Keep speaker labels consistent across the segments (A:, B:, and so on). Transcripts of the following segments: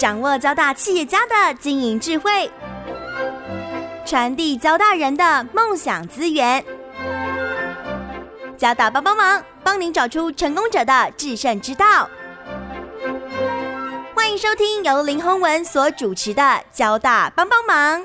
A: 掌握交大企业家的经营智慧，传递交大人的梦想资源。交大帮帮忙，帮您找出成功者的制胜之道。欢迎收听由林宏文所主持的《交大帮帮忙》。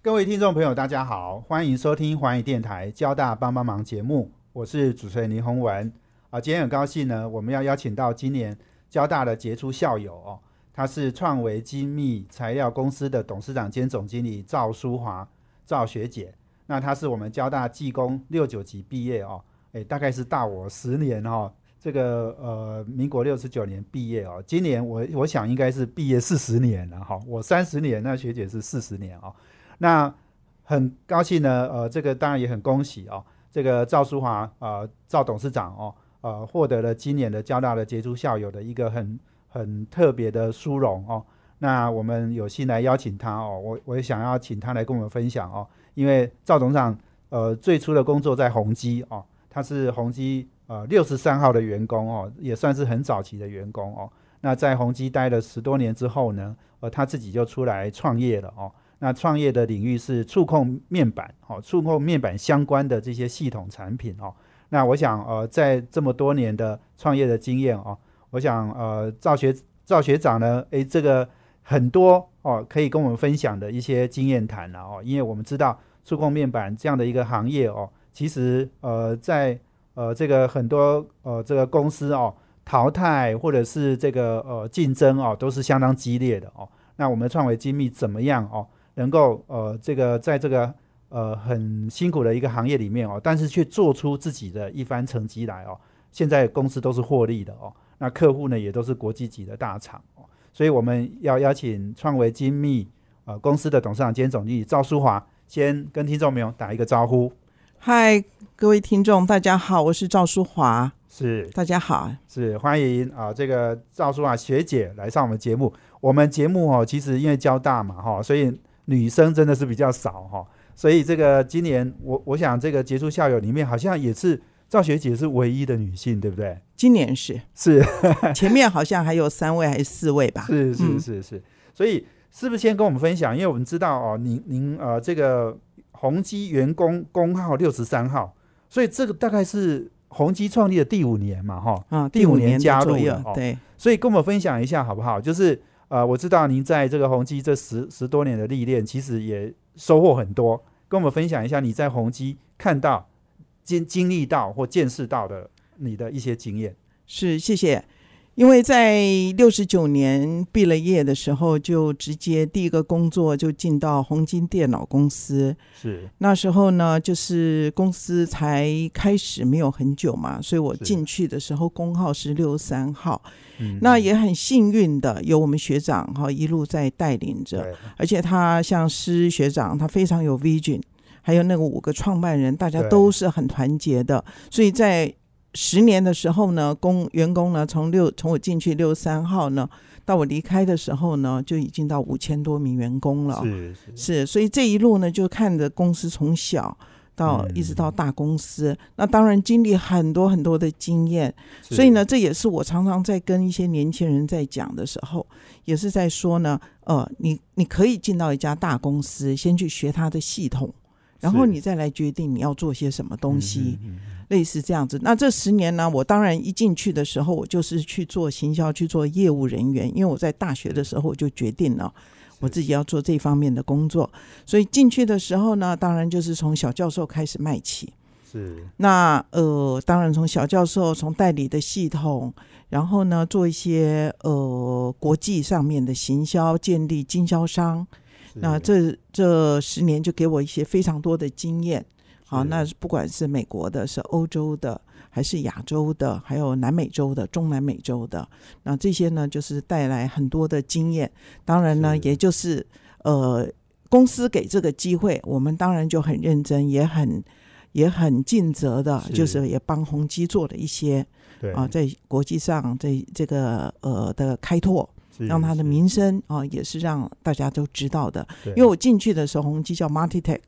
B: 各位听众朋友，大家好，欢迎收听环宇电台《交大帮帮忙》节目，我是主持人林宏文。啊，今天很高兴呢，我们要邀请到今年交大的杰出校友哦，他是创维精密材料公司的董事长兼总经理赵淑华，赵学姐。那她是我们交大技工六九级毕业哦，诶，大概是大我十年哦。这个呃，民国六十九年毕业哦，今年我我想应该是毕业四十年了哈。我三十年，那学姐是四十年哦。那很高兴呢，呃，这个当然也很恭喜哦，这个赵淑华啊，赵董事长哦，呃，获得了今年的交大的杰出校友的一个很很特别的殊荣哦。那我们有幸来邀请他哦，我我也想要请他来跟我们分享哦，因为赵董事长呃最初的工作在宏基哦，他是宏基呃六十三号的员工哦，也算是很早期的员工哦。那在宏基待了十多年之后呢，呃，他自己就出来创业了哦。那创业的领域是触控面板，哦，触控面板相关的这些系统产品，哦。那我想，呃，在这么多年的创业的经验，哦，我想，呃，赵学赵学长呢，诶，这个很多哦，可以跟我们分享的一些经验谈了，哦，因为我们知道触控面板这样的一个行业，哦，其实，呃，在呃这个很多呃这个公司哦淘汰或者是这个呃竞争哦，都是相当激烈的哦。那我们创维精密怎么样哦？能够呃，这个在这个呃很辛苦的一个行业里面哦，但是却做出自己的一番成绩来哦。现在公司都是获利的哦，那客户呢也都是国际级的大厂哦。所以我们要邀请创维精密呃公司的董事长兼总经理赵淑华，先跟听众朋友打一个招呼。
C: 嗨，各位听众，大家好，我是赵淑华。
B: 是，
C: 大家好，
B: 是欢迎啊，这个赵淑华学姐来上我们节目。我们节目哦，其实因为交大嘛哈，所以。女生真的是比较少哈，所以这个今年我我想这个杰出校友里面好像也是赵学姐是唯一的女性，对不对？
C: 今年是
B: 是，
C: 前面好像还有三位还是四位吧？
B: 是是是是，所以是不是先跟我们分享？因为我们知道哦，您您呃这个宏基员工工号六十三号，所以这个大概是宏基创立的第五年嘛哈？
C: 啊，第五年
B: 加入
C: 的，对，
B: 所以跟我们分享一下好不好？就是。呃，我知道您在这个宏基这十十多年的历练，其实也收获很多。跟我们分享一下你在宏基看到、经经历到或见识到的你的一些经验。
C: 是，谢谢。因为在六十九年毕了业的时候，就直接第一个工作就进到红金电脑公司。
B: 是
C: 那时候呢，就是公司才开始没有很久嘛，所以我进去的时候工号是六三号。嗯，那也很幸运的有我们学长哈一路在带领着，而且他像施学长，他非常有 vision，还有那个五个创办人，大家都是很团结的，所以在。十年的时候呢，工员工呢，从六从我进去六三号呢，到我离开的时候呢，就已经到五千多名员工了。
B: 是
C: 是，所以这一路呢，就看着公司从小到一直到大公司，那当然经历很多很多的经验。所以呢，这也是我常常在跟一些年轻人在讲的时候，也是在说呢，呃，你你可以进到一家大公司，先去学它的系统，然后你再来决定你要做些什么东西。类似这样子，那这十年呢？我当然一进去的时候，我就是去做行销，去做业务人员。因为我在大学的时候我就决定了，我自己要做这方面的工作。所以进去的时候呢，当然就是从小教授开始卖起。
B: 是。
C: 那呃，当然从小教授，从代理的系统，然后呢，做一些呃国际上面的行销，建立经销商。那这这十年就给我一些非常多的经验。好，那不管是美国的、是欧洲的，还是亚洲的，还有南美洲的、中南美洲的，那这些呢，就是带来很多的经验。当然呢，也就是呃，公司给这个机会，我们当然就很认真，也很也很尽责的，就是也帮宏基做了一些啊，在国际上这这个呃的开拓，让他的名声啊，也是让大家都知道的。因为我进去的时候，宏基叫 Multitech。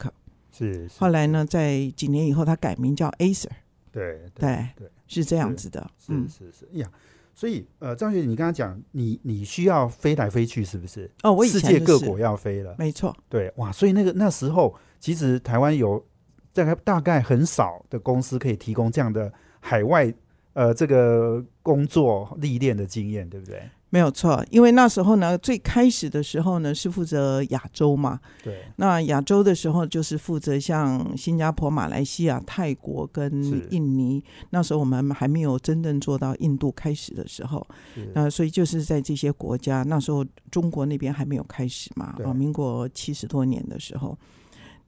B: 是，
C: 后来呢，在几年以后，他改名叫 Acer。
B: 对
C: 对对，是这样子的。
B: 是是是呀，所以呃，张学，你刚刚讲你你需要飞来飞去，是不是？
C: 哦，我以
B: 世
C: 前就是
B: 界各国要飞了，
C: 没错，
B: 对哇，所以那个那时候其实台湾有大概大概很少的公司可以提供这样的海外呃这个工作历练的经验，对不对？
C: 没有错。因为那时候呢，最开始的时候呢是负责亚洲嘛，
B: 对，
C: 那亚洲的时候就是负责像新加坡、马来西亚、泰国跟印尼。那时候我们还没有真正做到印度开始的时候，
B: 是
C: 那所以就是在这些国家，那时候中国那边还没有开始嘛，
B: 对
C: 啊，民国七十多年的时候。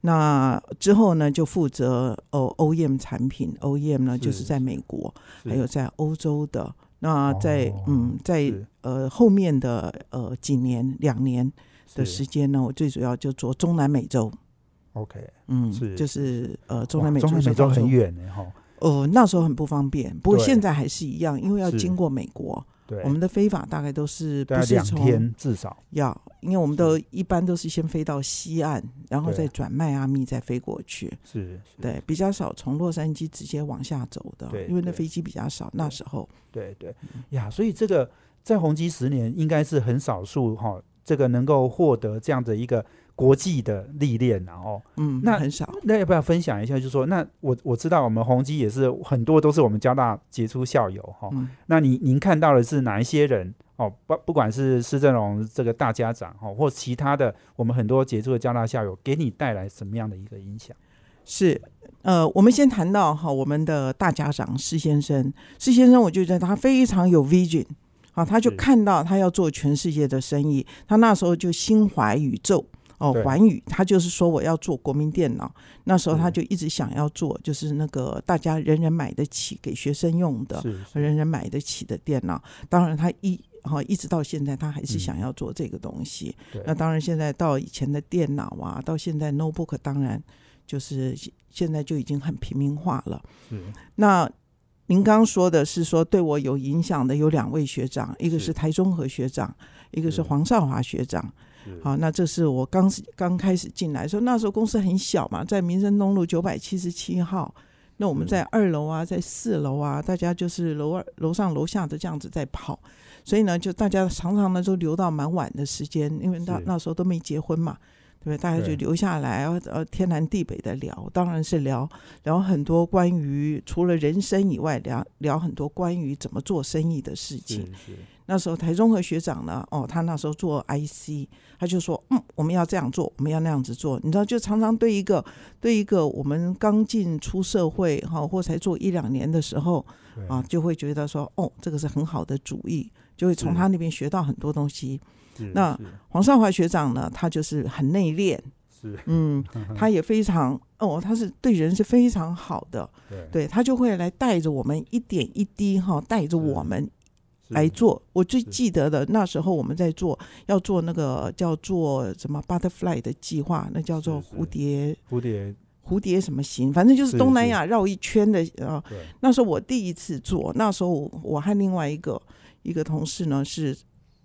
C: 那之后呢，就负责哦 OEM 产品，OEM 呢就是在美国，还有在欧洲的。那在、
B: 哦
C: 嗯，在呃后面的呃几年两年的时间呢，我最主要就做中南美洲
B: ，OK，
C: 嗯，
B: 是
C: 就是呃中南美洲
B: 中南美洲很远的，哈，
C: 呃那时候很不方便，不过现在还是一样，因为要经过美国，
B: 对，
C: 我们的飞法大概都是不是从
B: 天至少，
C: 要，因为我们都一般都是先飞到西岸，然后再转迈阿密再飞过去。
B: 是，是。
C: 对，比较少从洛杉矶直接往下走的，
B: 对
C: 因为那飞机比较少。那时候，
B: 对对呀，所以这个在宏基十年应该是很少数哈，这个能够获得这样的一个国际的历练，然后
C: 嗯，
B: 那
C: 很少。
B: 那要不要分享一下？就是说，那我我知道我们宏基也是很多都是我们交大杰出校友哈，
C: 嗯，
B: 那您您看到的是哪一些人哦？不不管是施正荣这个大家长哦，或其他的我们很多杰出的交大校友，给你带来什么样的一个影响？
C: 是。呃，我们先谈到哈，我们的大家长施先生，施先生，我就觉得他非常有 vision，啊，他就看到他要做全世界的生意，他那时候就心怀宇宙。哦
B: 对，
C: 环宇，他就是说我要做国民电脑，那时候他就一直想要做，就是那个大家人人买得起，给学生用的，
B: 是是
C: 人人买得起的电脑。当然，他一哈一直到现在，他还是
B: 嗯
C: 想要做这个东西。
B: 对
C: 那当然，现在到以前的电脑啊，到现在 notebook，当然就是现现在就已经很平民化了。
B: 嗯
C: 那您刚刚说的是说对我有影响的有两位学长，一个
B: 是
C: 是台中和学长，一个
B: 是
C: 是黄少华学长。
B: 是。
C: 好，那这是我刚刚开始进来的时候，那时候公司很小嘛，在民生东路九百七十七号。那我们在二楼啊，在四楼啊，大家就是楼二、楼上、楼下的这样子在跑，所以呢，就大家常常呢都留到蛮晚的时间，因为那那时候都没结婚嘛，对？大家就留下来，呃，天南地北的聊，当然是聊聊很多关于除了人生以外，聊聊很多关于怎么做生意的事情。那时候台中和学长呢，哦，他那时候做 IC，他就说，嗯，我们要这样做，我们要那样子做，你知道，就常常对一个对一个我们刚进出社会哈、或才做一两年的时候啊，就会觉得说，哦，这个是很好的主意，就会从他那边学到很多东西。
B: 是
C: 那黄少华学长呢，他就是很内敛，
B: 是。
C: 嗯，他也非常哦，他是对人是非常好的，
B: 对。
C: 对他就会来带着我们一点一滴哈，带着我们来做。我最记得的那时候我们在做，要做那个叫做什么 butterfly 的计划，那叫做蝴蝶
B: 蝴蝶。
C: 蝴蝶什么行，反正就是
B: 是
C: 东南亚绕一圈的啊。
B: 对。
C: 那时候我第一次做，那时候我和另外一个一个同事呢是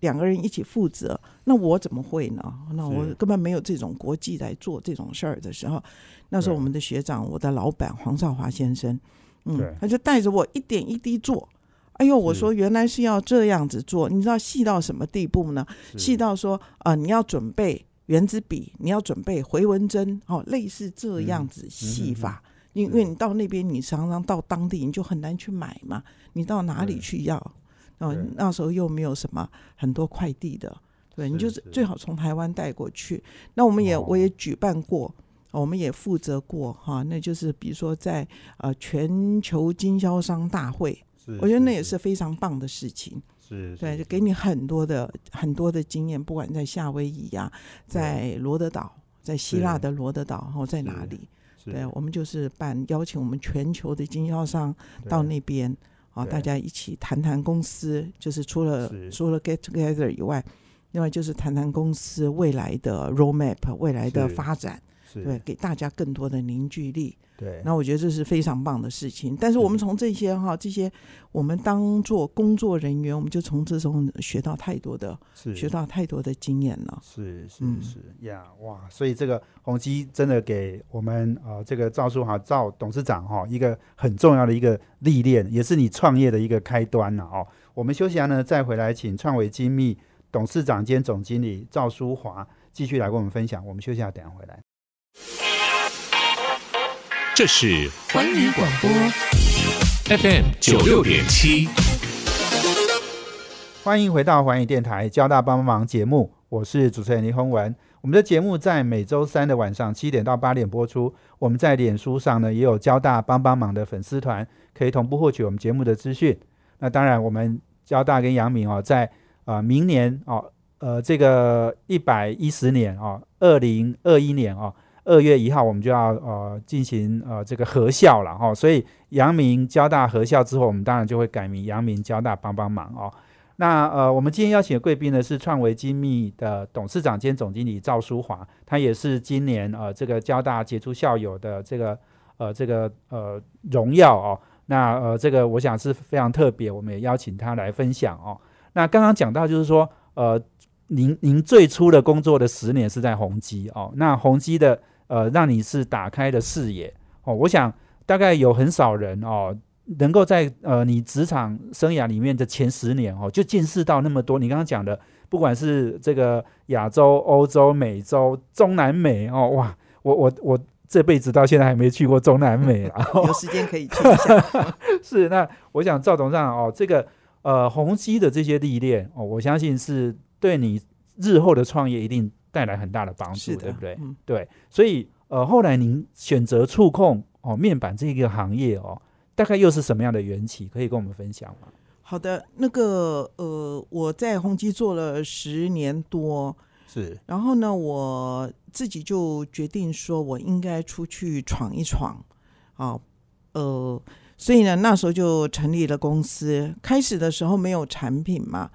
C: 两个人一起负责。那我怎么会呢？那我根本没有这种国际来做这种事儿的时候，那时候我们的学长，我的老板黄少华先生，嗯，他就带着我一点一滴做。哎呦，我说原来是要这样子做，你知道细到什么地步呢？细到说啊、呃你要准备圆珠笔，你要准备回纹针，哦，类似这样子细法。因因为你到那边，你常常到当地，你就很难去买嘛。你到哪里去要？哦
B: 对，
C: 那时候又没有什么很多快递的，对你就是
B: 是
C: 最好从台湾带过去。那我们也、
B: 哦
C: 我也举办过。我们也负责过哈，那就是比如说在呃全球经销商大会，
B: 是
C: 我觉得那也是非常棒的事情。
B: 是
C: 对，就给你很多的很多的经验，不管在夏威夷呀、在罗德岛，在希腊的罗德岛，然后在哪里？对，我们就是办邀请我们全球的经销商到那边啊，大家一起谈谈公司，就是除了除了 get together 以外，另外就是谈谈公司未来的 roadmap，未来的发展，对，给大家更多的凝聚力。
B: 对
C: 那我觉得这是非常棒的事情。但是我们从这些哈，这些我们当做工作人员，我们就从这中学到太多的
B: 是
C: 学到太多的经验了。
B: 是是
C: 嗯
B: 是呀，哇！所以这个宏基真的给我们呃这个赵书豪赵董事长哈、一个很重要的一个历练，也是你创业的一个开端了哦。我们休息下呢，再回来请创维精密董事长兼总经理赵淑华继续来跟我们分享。我们休息下，等下回来。
D: 这是环宇广播 FM 九六点七，
B: 欢迎回到环宇电台交大帮帮忙节目，我是主持人林宏文。我们的节目在每周三的晚上七点到八点播出。我们在脸书上呢也有交大帮帮忙的粉丝团，可以同步获取我们节目的资讯。那当然，我们交大跟阳明哦，在啊明年哦，呃这个一百一十年哦，二零二一年哦。二月一号，我们就要呃进行呃这个合校了哈，所以阳明交大合校之后，我们当然就会改名阳明交大帮帮忙哦。那呃，我们今天邀请的贵宾呢是创维精密的董事长兼总经理赵淑华，他也是今年呃这个交大杰出校友的这个呃这个呃荣耀哦。那呃这个我想是非常特别，我们也邀请他来分享哦。那刚刚讲到就是说呃您您最初的工作的十年是在宏基哦，那宏基的。呃，让你是打开的视野哦。我想大概有很少人哦，能够在呃你职场生涯里面的前十年哦，就见识到那么多。你刚刚讲的，不管是这个亚洲、欧洲、美洲、中南美哦，哇，我我我这辈子到现在还没去过中南美啊，
C: 有时间可以去一下。
B: 是，那我想赵董事长哦，这个呃宏基的这些历练哦，我相信是对你日后的创业一定。带来很大的帮助，对不对？对，所以呃，后来您选择触控哦面板这个行业哦，大概又是什么样的缘起？可以跟我们分享吗？
C: 好的，那个呃，我在宏基做了十年多，
B: 是，
C: 然后呢，我自己就决定说我应该出去闯一闯啊，呃，所以呢，那时候就成立了公司。开始的时候没有产品嘛。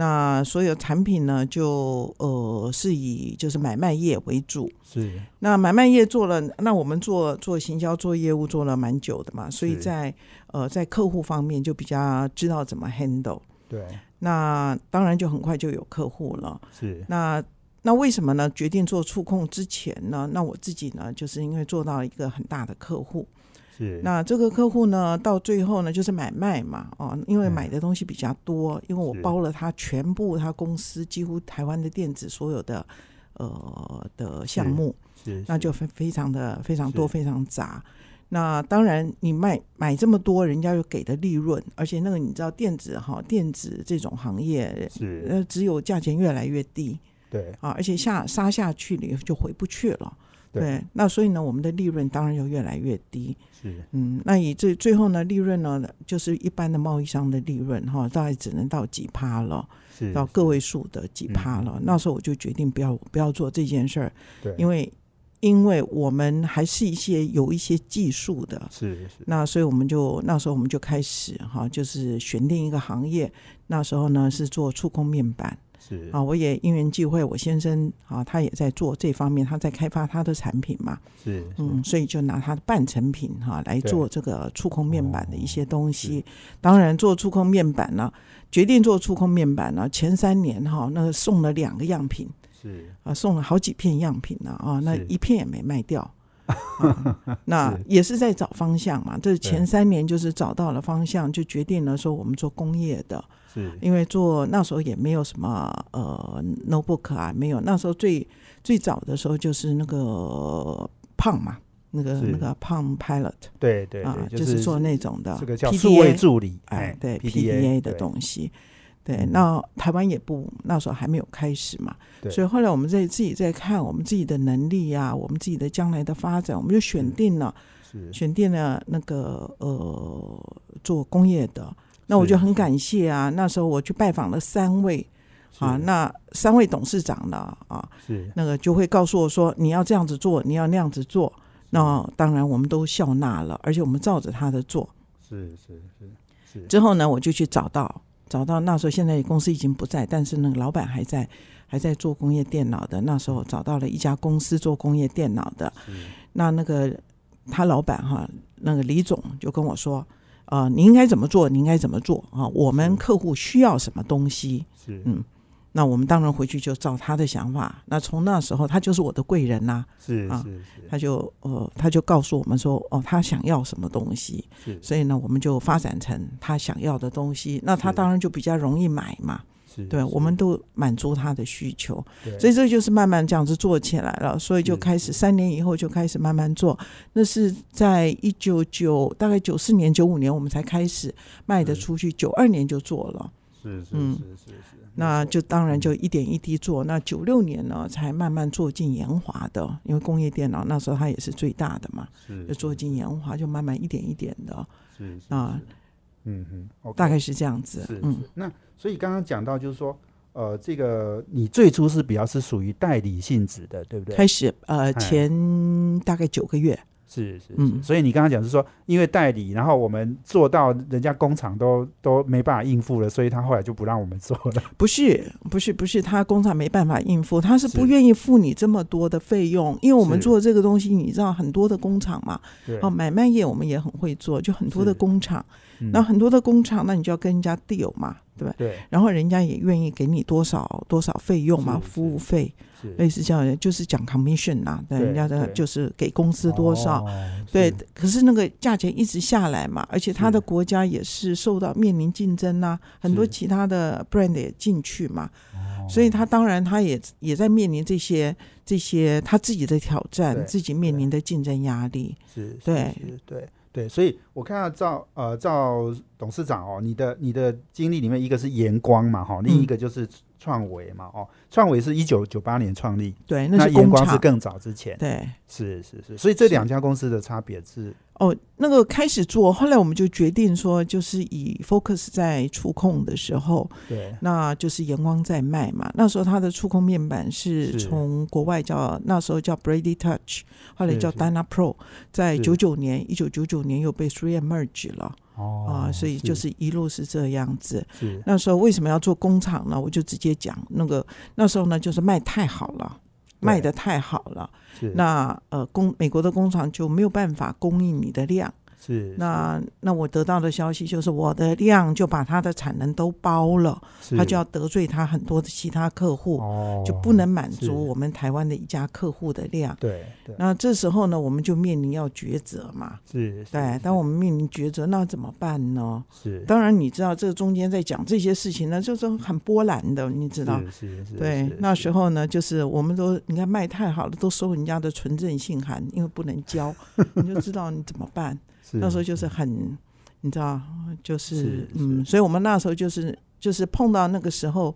C: 那所有产品呢，就呃是以就是买卖业为主。
B: 是。
C: 那买卖业做了，那我们做做行销做业务做了蛮久的嘛，所以在呃在客户方面就比较知道怎么 handle。
B: 对。
C: 那当然就很快就有客户了。
B: 是。
C: 那那为什么呢？决定做触控之前呢？那我自己呢，就是因为做到一个很大的客户。那这个客户呢，到最后呢，就是买卖嘛，哦，因为买的东西比较多，因为我包了他全部他公司几乎台湾的电子所有的呃的项目，
B: 是，
C: 那就非非常的非常多非常杂。那当然你卖买这么多，人家又给的利润，而且那个你知道电子哈，电子这种行业
B: 是。
C: 呃只有价钱越来越低，
B: 对。
C: 啊，而且下杀下去了就回不去了。对，那所以呢，我们的利润当然就越来越低。
B: 是，
C: 嗯，那以最最后呢，利润呢，就是一般的贸易商的利润哈，大概只能到几趴了，
B: 是
C: 到个位数的几趴了。那时候我就决定不要不要做这件事儿，
B: 对，
C: 因为因为我们还是一些有一些技术的，
B: 是是。
C: 那所以我们就那时候我们就开始哈，就是选定一个行业。那时候呢是做触控面板。
B: 是
C: 啊，我也因缘际会，我先生啊，他也在做这方面，他在开发他的产品嘛。
B: 是，
C: 嗯，所以就拿他的半成品哈来做这个触控面板的一些东西。当然，做触控面板呢，决定做触控面板呢，前三年哈，那送了两个样品，
B: 是
C: 啊，送了好几片样品呢啊，那一片也没卖掉。那也是在找方向嘛，这前三年就是找到了方向，就决定了说我们做工业的。
B: 是，
C: 因为做那时候也没有什么呃 notebook 啊，没有。那时候最最早的时候就是那个胖嘛，那个那个胖 pilot，
B: 对对啊，
C: 就是做那种的
B: 这个叫数位助理，
C: 哎，对 PDA 的东西。对，那台湾也不那时候还没有开始嘛，所以后来我们在自己在看我们自己的能力啊，我们自己的将来的发展，我们就选定了，选定了那个呃做工业的。那我就很感谢啊！那时候我去拜访了三位啊，那三位董事长呢啊，
B: 是
C: 那个就会告诉我说你要这样子做，你要那样子做。那当然我们都笑纳了，而且我们照着他的做。
B: 是是是是。
C: 之后呢，我就去找到找到那时候现在公司已经不在，但是那个老板还在还在做工业电脑的。那时候找到了一家公司做工业电脑的，那那个他老板哈，那个李总就跟我说。啊，你应该怎么做？你应该怎么做啊？我们客户需要什么东西？
B: 是
C: 嗯，那我们当然回去就照他的想法。那从那时候，他就是我的贵人呐、啊
B: 是是是
C: 他就呃，他就告诉我们说，哦，他想要什么东西，
B: 是
C: 所以呢，我们就发展成他想要的东西。那他当然就比较容易买嘛，
B: 是，
C: 对，我们都满足他的需求。所以这就是慢慢这样子做起来了，所以就是开始三年以后就开始慢慢做。那是在一九九大概九四年九五年我们才开始卖得出去，九二年就做了。
B: 是是
C: 嗯。
B: 是是是，
C: 那就当然
B: 嗯。
C: 就一点一滴做。那九六年呢，才慢慢做进研华的，因为工业电脑那时候它也是最大的嘛，
B: 是
C: 就做进研华，就慢慢一点一点的，
B: 是是
C: 啊
B: 是嗯哼，OK，
C: 大概是这样子
B: 是。是。
C: 嗯，。
B: 那所以刚刚讲到就是说，呃，这个你最初是比较是属于代理性质的，对不对？
C: 开始呃
B: 哎。
C: 前大概九个月，
B: 是是是，
C: 嗯。
B: 所以你刚刚讲是说，因为代理，然后我们做到人家工厂都都没办法应付了，所以他后来就不让我们做了。
C: 不是不是不是，他工厂没办法应付，他是不愿意付你这么多的费用，因为我们做这个东西，你知道很多的工厂嘛，
B: 对，
C: 哦，买卖业我们也很会做，就很多的工厂，
B: 嗯
C: 那很多的工厂，那你就要跟人家 deal 嘛，对吧？
B: 对？
C: 然后人家也愿意给你多少多少费用嘛，服务费，类似这样的，就是讲 commission 呐、对，
B: 对
C: 人家的就是给公司多少。
B: 哦
C: 对，可是那个价钱一直下来嘛，而且他的国家也是受到面临竞争呐、很多其他的 brand 也进去嘛，
B: 哦。
C: 所以他当然他也也在面临这些这些他自己的挑战，自己面临的竞争压力。对。
B: 是对对，所以我看到赵呃赵董事长哦，你的你的经历里面一个是盐光嘛哈，另一个就是创维嘛哦，创维是一九九八年创立，
C: 对，
B: 那
C: 是工厂。
B: 盐光是更早之前，
C: 对，
B: 是是是，所以这
C: 是
B: 两家公司的差别是？
C: 哦，那个开始做，后来我们就决定说，就是以 focus 在触控的时候，
B: 对。
C: 那就是阳光在卖嘛。那时候它的触控面板是
B: 是。
C: 从国外叫那时候叫 Brady Touch，后来叫 Dyna Pro，在
B: 是。
C: 九九年一九九九年又被 Three Merge 了
B: 哦
C: 啊，所以就是一路是这样子。
B: 是
C: 那时候为什么要做工厂呢？我就直接讲，那个那时候呢，就是卖太好了，卖的太好了，那呃工美国的工厂就没有办法供应你的量。
B: 是
C: 那那我得到的消息就是，我的量就把他的产能都包了，他就要得罪他很多的其他客户，
B: 哦
C: 就不能满足我们台湾的一家客户的量。
B: 对对
C: 那这时候呢，我们就面临要抉择嘛。
B: 是是
C: 对，当我们面临抉择，那怎么办呢？
B: 是
C: 当然，你知道这中间在讲这些事情呢，就是很波澜的，你知道。
B: 是是是
C: 对，那时候呢，就是我们都你看卖太好了，都收人家的纯正信函，因为不能交，你就知道你怎么办。
B: 是
C: 那时候就是很，你知道，就是
B: 是
C: 嗯，所以我们那时候就是就是碰到那个时候，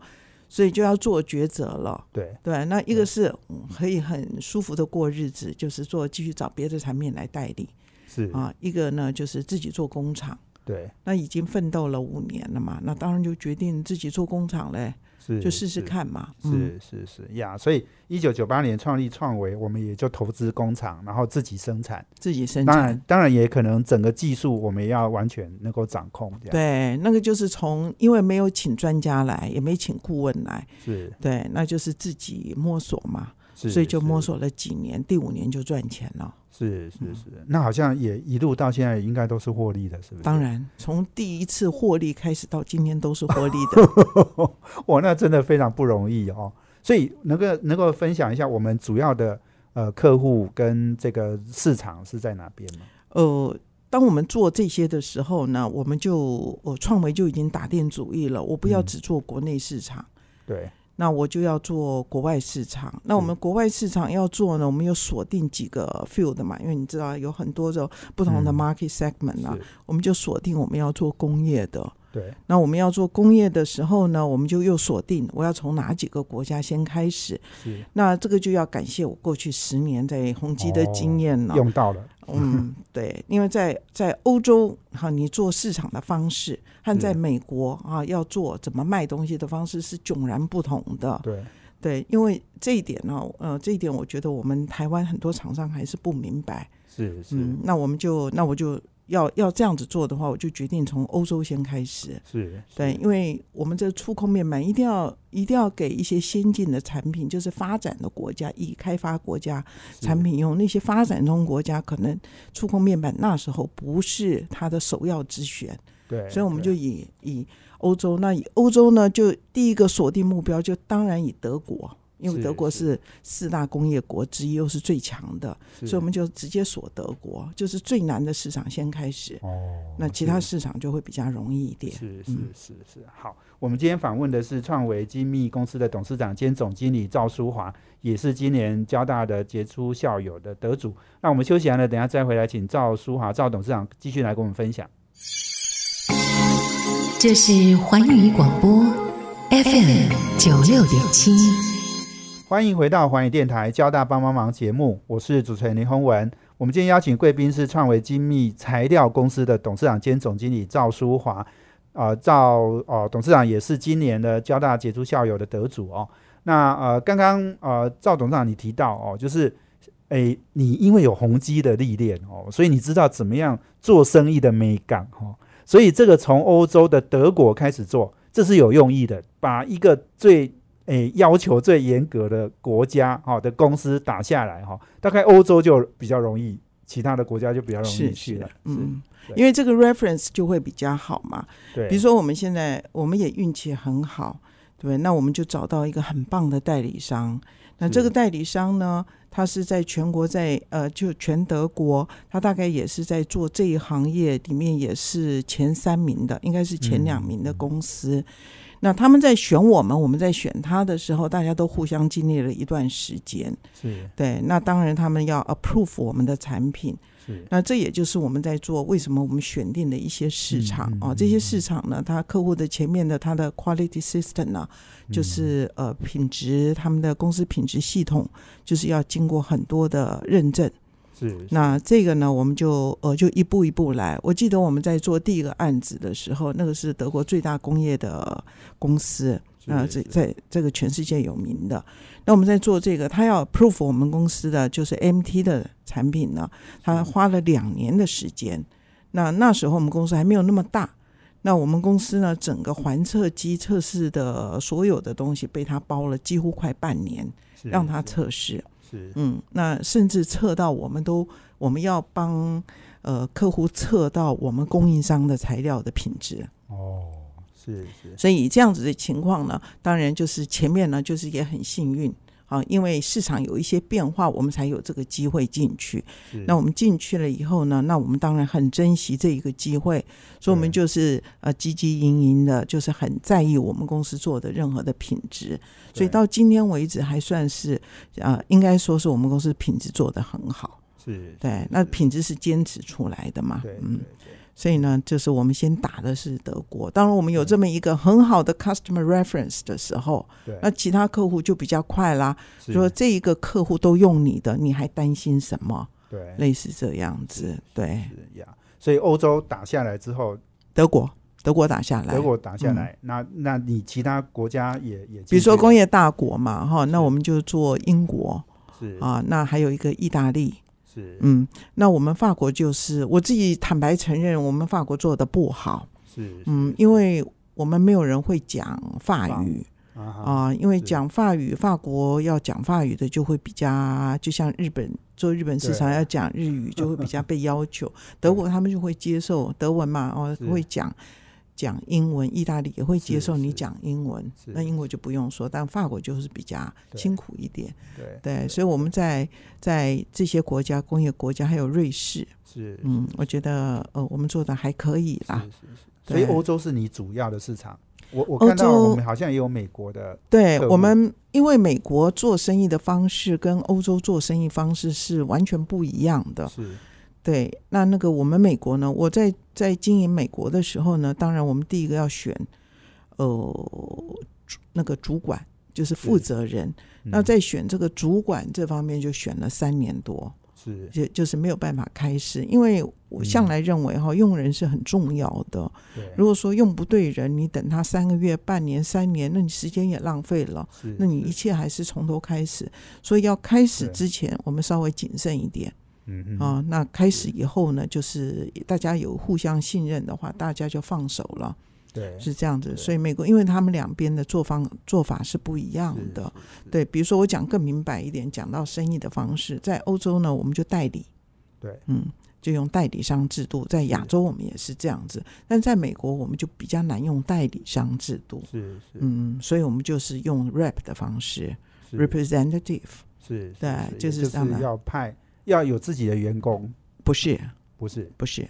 C: 所以就要做抉择了。
B: 对。
C: 对，那一个是嗯可以很舒服的过日子，就是做继续找别的产品来代理。
B: 是。
C: 啊；一个呢就是自己做工厂。
B: 对。
C: 那已经奋斗了五年了嘛，那当然就决定自己做工厂嘞，
B: 是
C: 就试试看嘛。嗯，
B: 是是是呀，所以一九九八年创立创维，我们也就投资工厂，然后自己生产。
C: 自己生产
B: 当然
C: 产。，
B: 当然也可能整个技术我们也要完全能够掌控。
C: 对，那个就是从因为没有请专家来，也没请顾问来，
B: 是
C: 对，那就是自己摸索嘛。所以就摸索了几年，第五年就赚钱了。
B: 是是
C: 嗯
B: 是，那好像也一路到现在应该都是获利的，是不是？
C: 当，然，从第一次获利开始到今天都是获利的。
B: 哇，那真的非常不容易哦。所以能够能够分享一下我们主要的呃客户跟这个市场是在哪边吗？
C: 呃，当我们做这些的时候呢，我们就我创维就已经打定主意了，我不要
B: 嗯
C: 只做国内市场。
B: 对，
C: 那我就要做国外市场。那我们国外市场要做呢，我们又锁定几个 field 嘛，因为你知道有很多种不同的
B: 嗯
C: market segment 啊，
B: 是，
C: 我们就锁定我们要做工业的。
B: 对，
C: 那我们要做工业的时候呢，我们就又锁定我要从哪几个国家先开始。
B: 是
C: 那这个就要感谢我过去十年在宏基的经验了。
B: 用到了，
C: 嗯，对，因为在在欧洲哈，你做市场的方式和在美国啊要做怎么卖东西的方式是迥然不同的。
B: 对，
C: 对，因为这一点呢，呃，这一点我觉得我们台湾很多厂商还是不明白。
B: 是是
C: 嗯，那我们就那我就要要这样子做的话，我就决定从欧洲先开始。
B: 是，
C: 对，因为我们这触控面板一定要一定要给一些先进的产品，就是发展的国家，以开发国家产品用。那些发展中国家可能触控面板那时候不是它的首要之选，
B: 对，
C: 所以我们就以以欧洲，那以欧洲呢，就第一个锁定目标就当然以德国，因为德国
B: 是
C: 是四大工业国之一，又是最强的，所以我们就直接锁德国，就是最难的市场先开始，
B: 哦，
C: 那其他市场就会比较容易一点。
B: 是是
C: 嗯
B: 是是，好，我们今天访问的是创维精密公司的董事长兼总经理赵淑华，也是今年交大的杰出校友的得主。那我们休息完了，等下再回来，请赵淑华赵董事长继续来跟我们分享。
E: 这是环宇广播 FM 九六点七。
B: 欢迎回到环宇电台交大帮帮忙节目，我是主持人林宏文。我们今天邀请贵宾是创维精密材料公司的董事长兼总经理赵淑华，呃，赵呃董事长也是今年的交大杰出校友的得主哦。那呃，刚刚呃赵董事长你提到哦，就是诶，你因为有宏基的历练哦，所以你知道怎么样做生意的美感哦，所以这个从欧洲的德国开始做，这是有用意的，把一个最诶要求最严格的国家哈、的公司打下来哈、大概欧洲就比较容易，其他的国家就比较容易
C: 是
B: 去了
C: 是，，嗯，因为这个 reference 就会比较好嘛。
B: 对，
C: 比如说我们现在我们也运气很好，对，那我们就找到一个很棒的代理商。那这个代理商呢，他是在全国在呃就全德国，他大概也是在做这一行业里面也是前三名的，应该是前两名的公司。那他们在选我们，我们在选他的时候，大家都互相经历了一段时间。
B: 是
C: 对，那当然他们要 approve 我们的产品。
B: 是
C: 那这也就是我们在做为什么我们选定的一些市场
B: 嗯嗯
C: 哦，这些市场呢，它客户的前面的它的 quality system 呢，
B: 嗯
C: 就是呃品质，他们的公司品质系统就是要经过很多的认证。
B: 是
C: 那这个呢，我们就呃就一步一步来。我记得我们在做第一个案子的时候，那个是德国最大工业的公司，那，这在这个全世界有名的。那我们在做这个，他要 approve 我们公司的就是 MT 的产品呢，他花了两年的时间。那那时候我们公司还没有那么大，那我们公司呢，整个环测机测试的所有的东西被他包了几乎快半年，让他测试。
B: 是。
C: 嗯，那甚至测到我们都我们要帮呃客户测到我们供应商的材料的品质，
B: 哦，是是。
C: 所以这样子的情况呢，当然就是前面呢就是也很幸运啊，因为市场有一些变化，我们才有这个机会进去。那我们进去了以后呢，那我们当然很珍惜这一个机会，所以我们就是呃积极营营的，就是很在意我们公司做的任何的品质。所以到今天为止，还算是呃，应该说是我们公司品质做得很好。
B: 是
C: 对，那品质是坚持出来的嘛？嗯，
B: 对
C: 所以呢，就是我们先打的是德国。当然，我们有这么一个很好的 customer reference 的时候，
B: 对，
C: 那其他客户就比较快啦。
B: 是。
C: 说这一个客户都用你的，你还担心什么？
B: 对。
C: 类似这样子，对，
B: 是呀，所以欧洲打下来之后，
C: 德国，德国打下来，
B: 德国打下来，那那你其他国家也也，
C: 比如说工业大国嘛，哈，那我们就做英国
B: 是。
C: 啊，那还有一个意大利，
B: 是。
C: 嗯，那我们法国就是我自己坦白承认，我们法国做的不好，
B: 是
C: 嗯，因为我们没有人会讲法语
B: 啊
C: 因为讲法语，法国要讲法语的就会比较，就像日本做日本市场要讲日语，就会比较被要求。德国他们就会接受德文嘛，哦，会讲讲英文，意大利也会接受你讲英文，那英国就不用说，但法国就是比较辛苦一点。
B: 对
C: 对，所以我们在在这些国家，工业国家还有瑞士，
B: 是
C: 嗯，我觉得呃，我们做的还可以啦。
B: 是是是，所以欧洲是你主要的市场。我我
C: 欧
B: 看到
C: 洲
B: 我们好像也有美国的，
C: 对我们，因为美国做生意的方式跟欧洲做生意方式是完全不一样的。
B: 是
C: 对，那那个我们美国呢，我在在经营美国的时候呢，当然我们第一个要选，呃，主那个主管就是负责人。那
B: 嗯
C: 在选这个主管这方面就选了三年多，
B: 是。
C: 就就是没有办法开始，因为我向来认为哈，用人是很重要的。
B: 对，
C: 如果说用不对人，你等他三个月、半年、三年，那你时间也浪费了。那你一切还是从头开始，所以要开始之前，我们稍微谨慎一点
B: 嗯嗯。
C: 啊。那开始以后呢，就是大家有互相信任的话，大家就放手了，
B: 对。
C: 是这样子。所以美国，因为他们两边的做方做法是不一样的，对。比如说我讲更明白一点，讲到生意的方式，在欧洲呢，我们就代理，
B: 对。
C: 嗯，就用代理商制度，在亚洲我们也是这样子，但在美国我们就比较难用代理商制度。
B: 是是。
C: 嗯，所以我们就是用 rep 的方式，representative。
B: 是，
C: 对就是
B: 也
C: 这样的。
B: 要派要有自己的员工，
C: 不是。
B: 不是。
C: 不是，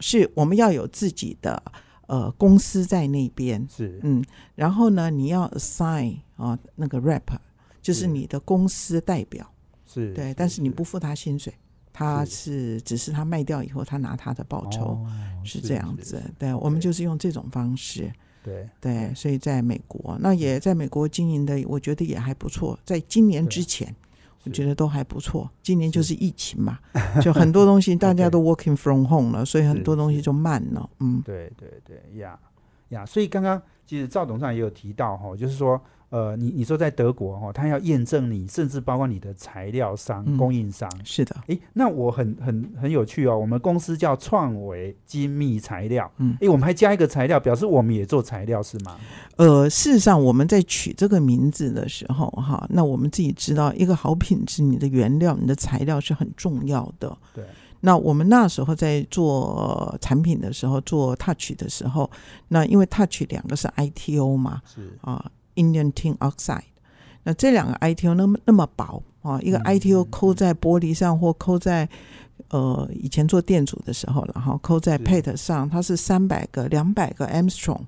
C: 是我们要有自己的呃公司在那边，
B: 是。
C: 嗯，然后呢，你要 assign 啊那个 rep，就是
B: 是。
C: 你的公司代表，
B: 是，
C: 对，但是你不付他薪水，他
B: 是。
C: 是只是他卖掉以后他拿他的报酬，
B: 哦
C: 是这样子，对，我们就是用这种方式。
B: 对。
C: 对，所以在美国，那也在美国经营的，我觉得也还不错。在今年之前，我觉得都还不错。今年就是疫情嘛，就很多东西大家 都 working from home 了，所以很多东西就慢了。嗯，
B: 对对对呀呀，所以刚刚其实赵董事长也有提到哈，就是说呃，你你说在德国哈，他要验证你，甚至包括你的材料商、
C: 嗯
B: 供应商。
C: 是的，
B: 诶，那我很很很有趣哦，我们公司叫创维精密材料，
C: 嗯
B: 诶，我们还加一个材料，表示我们也做材料是吗？
C: 呃，事实上我们在取这个名字的时候，哈，那我们自己知道，一个好品质，你的原料、你的材料是很重要的。
B: 对，
C: 那我们那时候在做产品的时候，做 Touch 的时候，那因为 Touch 两个是 ITO 嘛，
B: 是
C: 啊，Indian Tin Oxide。那这两个 ITO 那么那么薄啊，一个
B: 嗯
C: ITO 扣在玻璃上或扣在呃以前做电阻的时候然后扣在
B: 是
C: PET 上，它是三百个、两百个 Armstrong，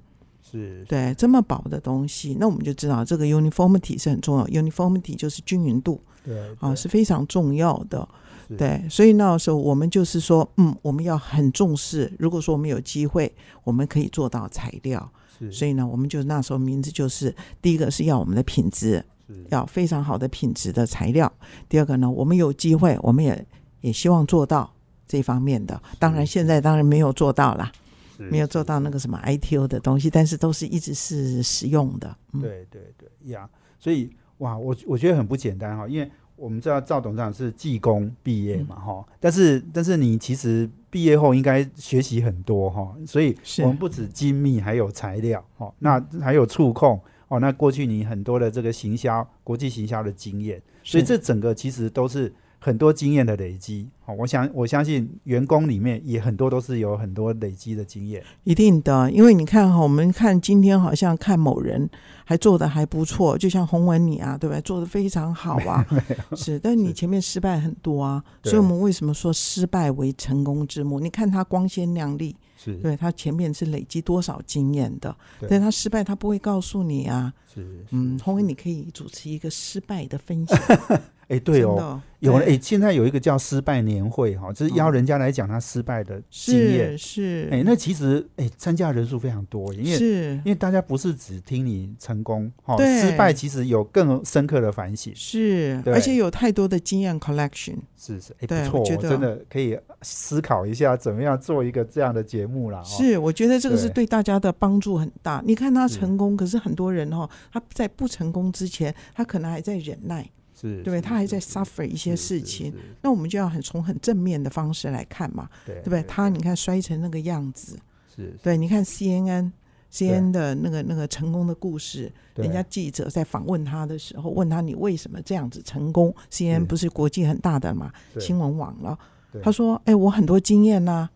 B: 是，
C: 对，这么薄的东西，那我们就知道这个 uniformity 是很重要，uniformity 就是均匀度
B: 对
C: 啊，是非常重要的。对，所以那时候我们就是说，嗯，我们要很重视。如果说我们有机会，我们可以做到材料。
B: 是，
C: 所以呢，我们就那时候名字就是第一个是要我们的品质，要非常好的品质的材料。第二个呢，我们有机会，我们也也希望做到这方面的。当然，现在当然没有做到啦，没有做到那个什么 ITO 的东西，但是都是一直是使用的。嗯，
B: 对对对呀，所以哇，我我觉得很不简单哈，因为我们知道赵董事长是技工毕业
C: 嗯。
B: 嘛哈、但是但是你其实毕业后应该学习很多哈，所以我们不止精密，还有材料哦，那还有触控哦，那过去你很多的这个行销、国际行销的经验，所以
C: 是。
B: 这整个其实都是很多经验的累积。好，我想我相信员工里面也很多都是有很多累积的经验。
C: 一定的，因为你看哈，我们看今天好像看某人还做的还不错，就像洪文你啊，对吧？做的非常好啊，是，但你前面失败很多啊，所以我们为什么说失败为成功之母？你看他光鲜亮丽，
B: 是，
C: 对他前面是累积多少经验的，
B: 对
C: 但他失败他不会告诉你啊。
B: 是，
C: 嗯，
B: 是
C: 洪文你可以主持一个失败的分享，
B: 哎，对哦，有哎，现在有一个叫失败年会哈，就是邀人家来讲他失败的经验
C: 是。是，
B: 哎，那其实哎，参加人数非常多，因为
C: 是
B: 因为大家不是只听你成功哈，
C: 对
B: 失败其实有更深刻的反省。
C: 是，而且有太多的经验 collection。
B: 是是，哎，不错哦，
C: 我
B: 真的可以思考一下怎么样做一个这样的节目啦。哦，
C: 是，我觉得这个是
B: 对
C: 对大家的帮助很大。你看他成功，可是很多人哦，他在不成功之前，他可能还在忍耐，
B: 是，
C: 对不对？他还在 suffer 一些事情。那我们就要很从很正面的方式来看嘛，
B: 对
C: 对不对？他你看摔成那个样子，
B: 是，
C: 对，你看 CNN。CNN 的那个那个成功的故事，人家记者在访问他的时候，问他你为什么这样子成功？CNN 不是国际很大的嘛，新闻网了。他说：“哎，我很多经验呐、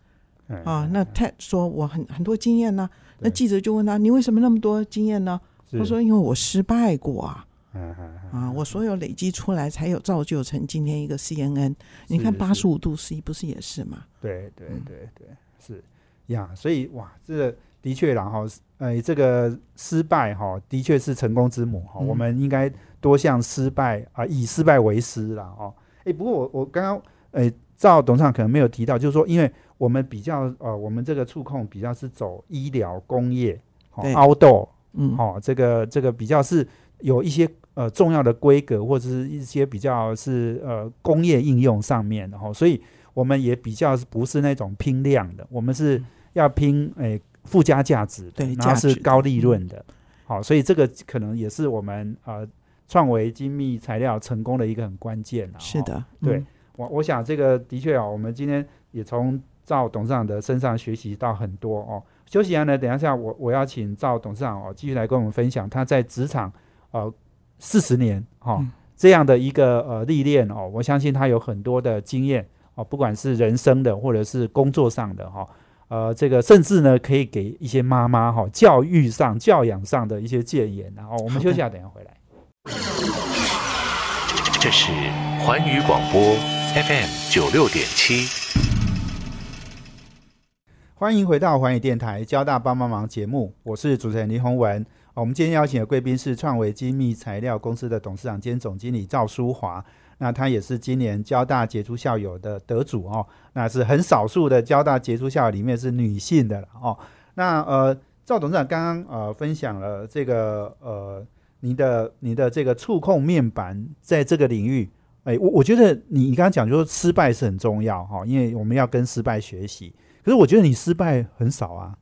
B: 哎
C: 啊。”
B: 哎
C: 那
B: 哎
C: Ted 说：“我很很多经验呐、那记者就问他：“你为什么那么多经验呢？”他说：“因为我失败过啊，
B: 嗯嗯
C: 我所有累积出来，才有造就成今天一个 CNN。你看
B: 是
C: 八十五度 C 不是也是吗？
B: 对对
C: 嗯
B: 对对，是呀，所以哇，这个的确啦哈，呃，这个失败哈，的确是成功之母哈，
C: 嗯
B: 我们应该多向失败啊、以失败为师啦哦。哎，不过我我刚刚诶，赵董事长可能没有提到，就是说，因为我们比较呃，我们这个触控比较是走医疗工业，哦
C: 对
B: ，outdoor，
C: 嗯，
B: 哦，这个这个比较是有一些呃重要的规格，或者是一些比较是呃工业应用上面的哈、哦，所以我们也比较不是那种拼量的，我们是
C: 嗯。
B: 要拼诶、附加价值的，
C: 对
B: 然后是高利润的，好、所以这个可能也是我们呃创维精密材料成功的一个很关键
C: 是的，
B: 对
C: 嗯。
B: 我我想这个的确啊，我们今天也从赵董事长的身上学习到很多哦。休息完呢，等一下我我要请赵董事长哦继续来跟我们分享他在职场呃四十年哈、哦
C: 嗯
B: 这样的一个呃历练哦，我相信他有很多的经验哦，不管是人生的或者是工作上的哈，呃，这个甚至呢可以给一些妈妈哈教育上、教养上的一些建言。然后我们休息下，等一下回来。
D: 这是环宇广播 FM 九六点七，
B: 欢迎回到环宇电台交大帮帮忙节目，我是主持人林宏文。我们今天邀请的贵宾是创维精密材料公司的董事长兼总经理赵淑华。那他也是今年交大杰出校友的得主哦，那是很少数的交大杰出校友里面是女性的了哦。那呃，赵董事长刚刚呃分享了这个呃，你的你的这个触控面板在这个领域，哎，我我觉得你你刚刚讲就说失败是很重要哈，因为我们要跟失败学习。可是我觉得你失败很少啊，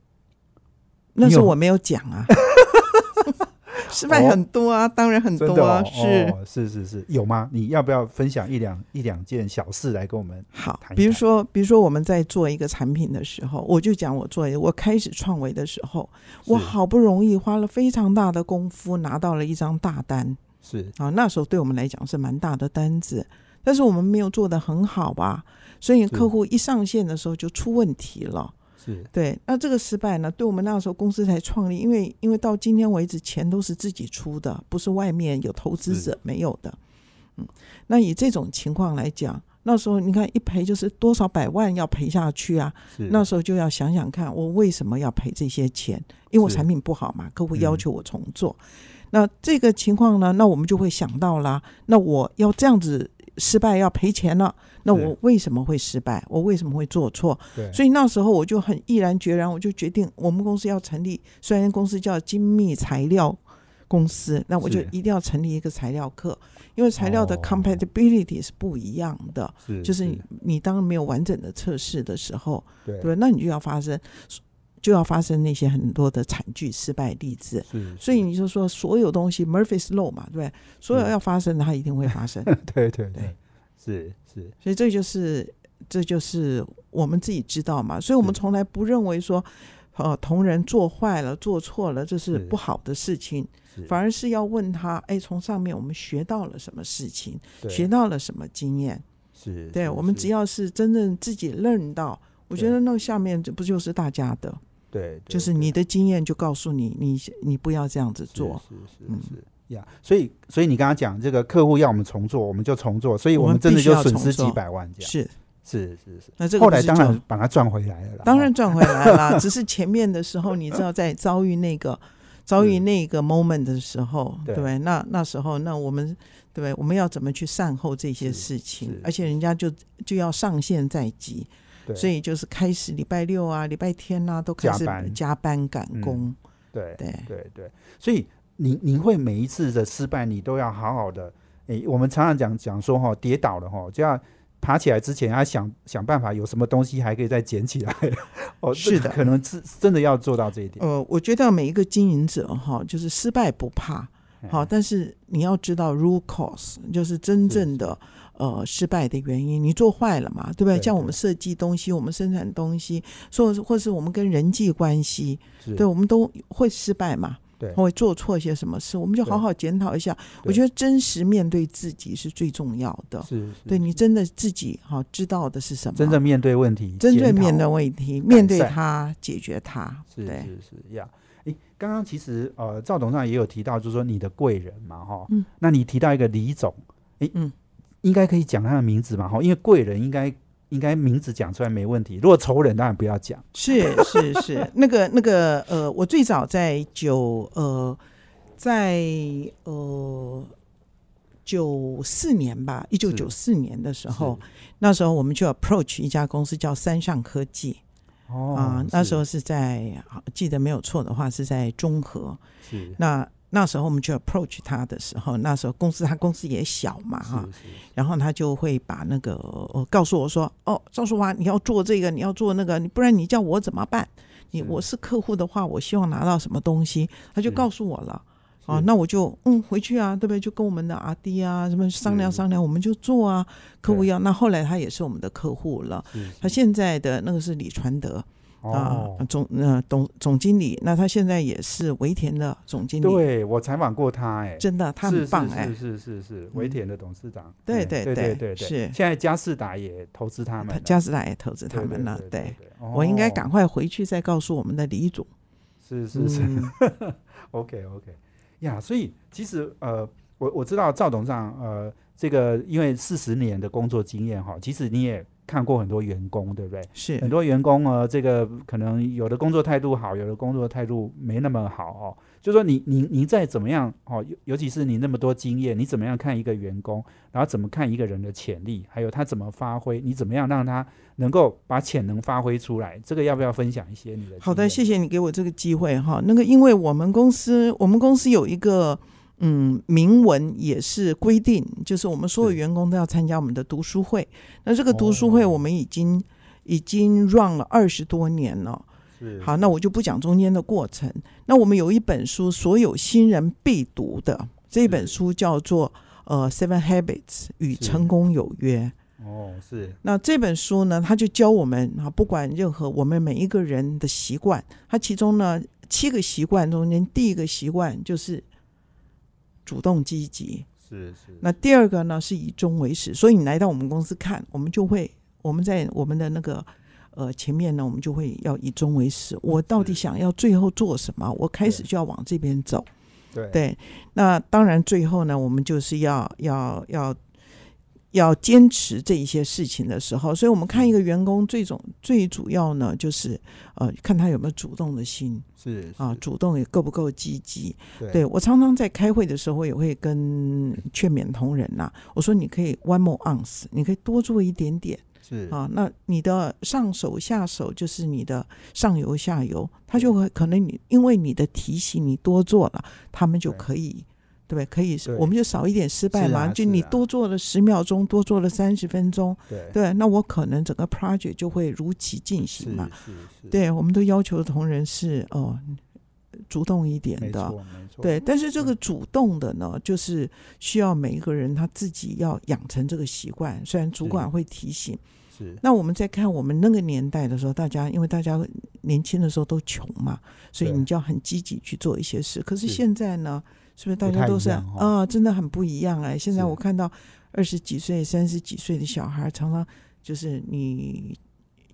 C: 那是我没有讲啊。失败很多啊，当然很多啊，
B: 是是是是，有吗？你要不要分享一两一两件小事来跟我们
C: 好？比如说，比如说我们在做一个产品的时候，我就讲我做我开始创维的时候，我好不容易花了非常大的功夫拿到了一张大单，
B: 是
C: 啊，那时候对我们来讲是蛮大的单子，但是我们没有做的很好吧，所以客户一上线的时候就出问题了。
B: 是
C: 对，那这个失败呢？对我们那时候公司才创立，因为因为到今天为止，钱都是自己出的，不是外面有投资者没有的。嗯，那以这种情况来讲，那时候你看一赔就是多少百万要赔下去啊？那时候就要想想看，我为什么要赔这些钱？因为我产品不好嘛，客户要求我重做。那这个情况呢？那我们就会想到啦，那我要这样子失败要赔钱了。那我为什么会失败？我为什么会做错？所以那时候我就很毅然决然，我就决定我们公司要成立。虽然公司叫精密材料公司，那我就一定要成立一个材料课，因为材料的 compatibility 是不一样的。就是你当没有完整的测试的时候，对，那你就要发生，就要发生那些很多的惨剧、失败例子。所以你就说所有东西 Murphy's Law 嘛，对，所有要发生的，它一定会发生。
B: 对对对。是是，
C: 所以这就是这就是我们自己知道嘛，所以我们从来不认为说，呃，同仁做坏了、做错了，这是不好的事情，反而是要问他，哎，从上面我们学到了什么事情，学到了什么经验？
B: 是，
C: 对我们只要是真正自己认到，我觉得那下面这不就是大家的？
B: 对，
C: 就是你的经验就告诉你，你你不要这样子做，
B: 是是是。呀，所以所以你刚刚讲这个客户要我们重做，我们就重做，所以我们真的就损失几百万这样。
C: 是
B: 是是是，那这个后来当然把它赚回来了。
C: 当然赚回来了，只是前面的时候，你知道在遭遇那个 遭遇那个 moment 的时候，对那那时候，那我们对我们要怎么去善后这些事情？而且人家就就要上线在即，所以就是开始礼拜六啊、礼拜天啊都开始加班赶工。
B: 对对对对，所以。你你会每一次的失败，你都要好好的。诶，我们常常讲讲说哈，跌倒了哈，就要爬起来之前要想想办法，有什么东西还可以再捡起来。哦，
C: 是的，
B: 可能是真的要做到这一点。
C: 呃，我觉得每一个经营者哈，就是失败不怕，好，但是你要知道 root cause，就是真正的呃失败的原因。你做坏了嘛，对不对？像我们设计东西，我们生产东西，或或是我们跟人际关系，对，我们都会失败嘛。
B: 对，
C: 会做错一些什么事，我们就好好检讨一下。我觉得真实面对自己是最重要的。
B: 是，
C: 对你真的自己好知道的是什么？
B: 真正面对问题，
C: 真正面对问题，面对它，解决它。
B: 是是是，呀，诶，刚刚其实呃，赵董事长也有提到，就是说你的贵人嘛，哈，嗯，那你提到一个李总，诶，嗯，应该可以讲他的名字嘛，哈，因为贵人应该。应该名字讲出来没问题。如果仇人，当然不要讲。
C: 是是是，那个那个呃，我最早在九呃，在呃九四年吧，一九九四年的时候，那时候我们就 approach 一家公司叫三上科技。
B: 哦
C: 啊，那时候是在记得没有错的话是在中和。
B: 是
C: 那。那时候我们就 approach 他的时候，那时候公司他公司也小嘛哈，然后他就会把那个告诉我说：“哦，赵淑华，你要做这个，你要做那个，你不然你叫我怎么办？你我是客户的话，我希望拿到什么东西，他就告诉我了啊。那我就嗯回去啊，对不对？就跟我们的阿弟啊什么商量商量，我们就做啊。客户要那后来他也是我们的客户了，他现在的那个是李传德。”
B: 哦。
C: 啊，，总呃董总经理，那他现在也是维田的总经理，
B: 对我采访过他，哎，
C: 真的他很棒哎、
B: 是是是是是，维田的董事长，
C: 对
B: 哎对
C: 对对
B: 对对，
C: 是。
B: 现在嘉士达也投资他们了，
C: 嘉士达也投资他们了，
B: 对
C: 我应该
B: 哦。
C: 赶快回去再告诉我们的李总，
B: 是是是
C: 嗯，
B: OK OK 呀，所以其实呃，我我知道赵董事长呃，这个因为四十年的工作经验哈，其实你也看过很多员工，对不对？
C: 是
B: 很多员工呢，这个可能有的工作态度好，有的工作态度没那么好哦。就说你你你再怎么样哦，尤尤其是你那么多经验，你怎么样看一个员工，然后怎么看一个人的潜力，还有他怎么发挥，你怎么样让他能够把潜能发挥出来？这个要不要分享一些你的？
C: 好的，谢。谢你给我这个机会哈。那个，因为我们公司，我们公司有一个嗯明文也是规定，就是我们所有员工都要参加我们的读书会。那这个读书
B: 哦
C: 会我们已经、已经 run 了二十多年了。
B: 是
C: 好，那我就不讲中间的过程。那我们有一本书，所有新人必读的这本书叫做呃《Seven Habits 与成功有约》。
B: 哦，是
C: 那这本书呢，它就教我们啊，不管任何我们每一个人的习惯，它其中呢七个习惯中间，第一个习惯就是主动积极。
B: 是是，
C: 那第二个呢是以终为始，所以你来到我们公司看，我们就会我们在我们的那个呃前面呢，我们就会要以终为始。我到底想要最后做什么？我开始就要往这边走。
B: 对
C: 对，那当然最后呢，我们就是要要要要坚持这一些事情的时候，所以我们看一个员工最总最主要呢，就是呃看他有没有主动的心
B: 是
C: 啊，主动也够不够积极。
B: 对
C: 对我常常在开会的时候也会跟劝勉同仁呐、我说你可以 one more ounce，你可以多做一点点
B: 是
C: 啊。那你的上手下手就是你的上游下游，他就会可能你因为你的提醒你多做了，他们就可以。对不对？可以，我们就少一点失败嘛。
B: 啊
C: 就你
B: 啊
C: 多做了十秒钟，多做了三十分钟，
B: 对
C: 对，那我可能整个 project 就会如期进行嘛。对，我们都要求同仁是哦，主动一点的。对，但是这个主动的呢，就是需要每一个人他自己要养成这个习惯。虽然主管会提醒，
B: 是
C: 那我们在看我们那个年代的时候，大家因为大家年轻的时候都穷嘛，所以你就要很积极去做一些事。可是
B: 是
C: 现在呢，是不是大家都是啊、真的很不一样哎、现在我看到二十几岁、三十几岁的小孩，常常就是你。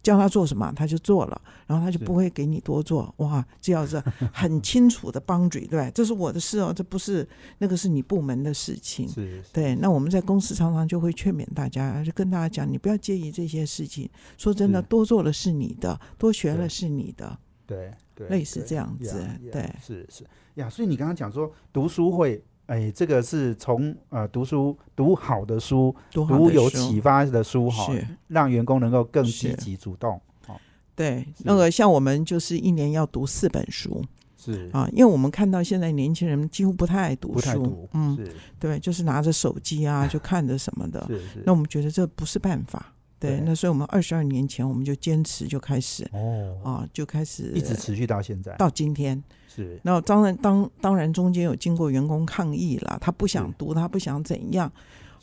C: 叫他做什么，他就做了，然后他就不会给你多做。哇，这要是很清楚的 boundary，对，这是我的事哦，这不是那个是你部门的事情。
B: 是，
C: 对，那我们在公司常常就会劝勉大家，就跟大家讲，你不要介意这些事情。说真的，多做了是你的，多学了是你的。
B: 对对，
C: 类似这样子对
B: 是是呀，所以你刚刚讲说读书会，哎，这个是从呃读书读好的书，读有启发的书哈
C: 是，
B: 让员工能够更积极主动，哦，
C: 对，那个像我们就是一年要读四本书
B: 是
C: 啊，因为我们看到现在年轻人几乎不太爱读书
B: 读，，
C: 嗯，对，就是拿着手机啊，就看着什么的。
B: 是是，
C: 那我们觉得这不是办法。对，那所以我们二十二年前我们就坚持就开始
B: 哦，
C: 啊，就开始
B: 一直持续到现在，
C: 到今天。
B: 是。
C: 那当然当当然中间有经过员工抗议了，他不想
B: 是。
C: 读，他不想怎样。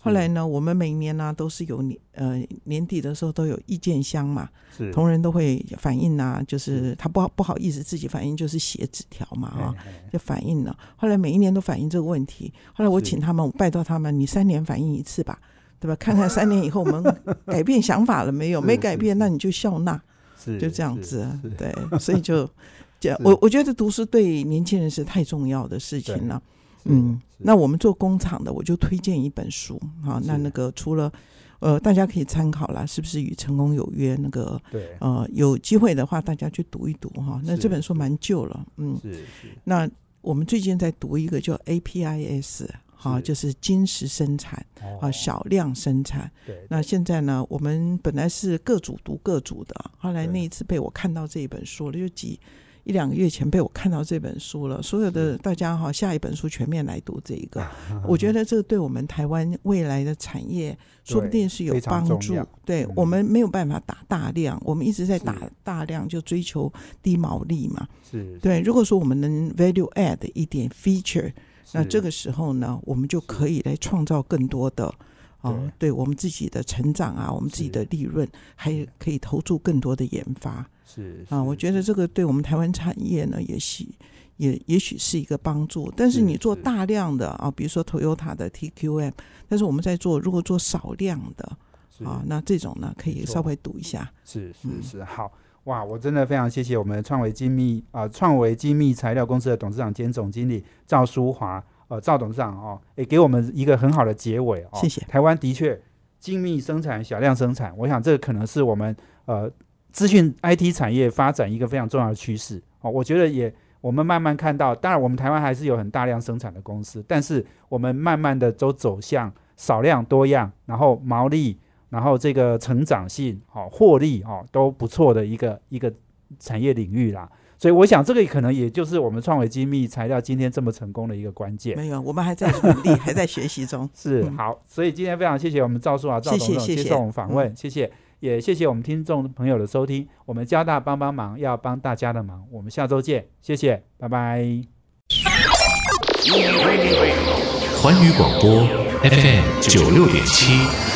C: 后来呢，我们每年呢、都是有年呃年底的时候都有意见箱嘛，
B: 是。
C: 同仁都会反映啊，就是
B: 是。
C: 他不好不好意思自己反映，就是写纸条嘛啊，就反映了。后来每一年都反映这个问题，后来我
B: 是。
C: 请他们，我拜托他们，你三年反映一次吧，对吧？看看三年以后我们 改变想法了没有？没改变，那你就笑纳。
B: 是
C: 就这样子，
B: 是
C: 对，所以就，这我我觉得读书对年轻人是太重要的事情了。嗯，那我们做工厂的，我就推荐一本书，好，那那个除了，呃，大家可以参考啦，是不是与成功有约？那个，
B: 对
C: 呃，有机会的话，大家去读一读哈。那这本书蛮旧了，嗯，
B: 是是
C: 那我们最近在读一个叫 APIS，哈，
B: 是
C: 就是金石生产啊，
B: 哦
C: 小量生产。
B: 对，
C: 那现在呢，我们本来是各组读各组的，后来那一次被我看到这一本书了，就几一两个月前被我看到这本书了。所有的大家哈，下一本书全面来读这一个，我觉得这个对我们台湾未来的产业说不定是有帮助。对
B: 嗯
C: 我们没有办法打大量，我们一直在打大量，就追求低毛利嘛。
B: 是，
C: 对，如果说我们能 value add 一点 feature，那这个时候呢，我们就可以来创造更多的啊、对。我们自己的成长啊，我们自己的利润，还可以投注更多的研发。
B: 是
C: 啊，我觉得。这个对我们台湾产业呢，也许也也许是一个帮助。但是
B: 是
C: 你做大量的啊，比如说 Toyota 的 TQM，但是我们在做如果做少量的啊，那这种呢可以稍微赌一下。
B: 是是
C: 嗯
B: 是，好哇！我真的非常谢谢我们创维精密啊、创维精密材料公司的董事长兼总经理赵淑华，呃，赵董事长哦，也给我们一个很好的结尾哦。
C: 谢谢
B: 台湾的确精密生产、小量生产，我想这可能是我们呃资讯 IT 产业发展一个非常重要的趋势哦。我觉得也我们慢慢看到，当然我们台湾还是有很大量生产的公司，但是我们慢慢的都走向少量多样，然后毛利。然后这个成长性、好、获利、哦都不错的一个一个产业领域啦。所以我想，这个可能也就是我们创维精密材料今天这么成功的一个关键。
C: 没有，我们还在努力，还在学习中。嗯
B: 是好，所以今天非常谢谢我们赵叔啊赵
C: 谢
B: 总
C: 谢谢谢
B: 统接受我们访问，谢谢，也谢谢我们听众朋友的收听。我们交大帮帮忙，要帮大家的忙，我们下周见，谢谢，拜拜。
D: 环宇广播 FM 九六点七。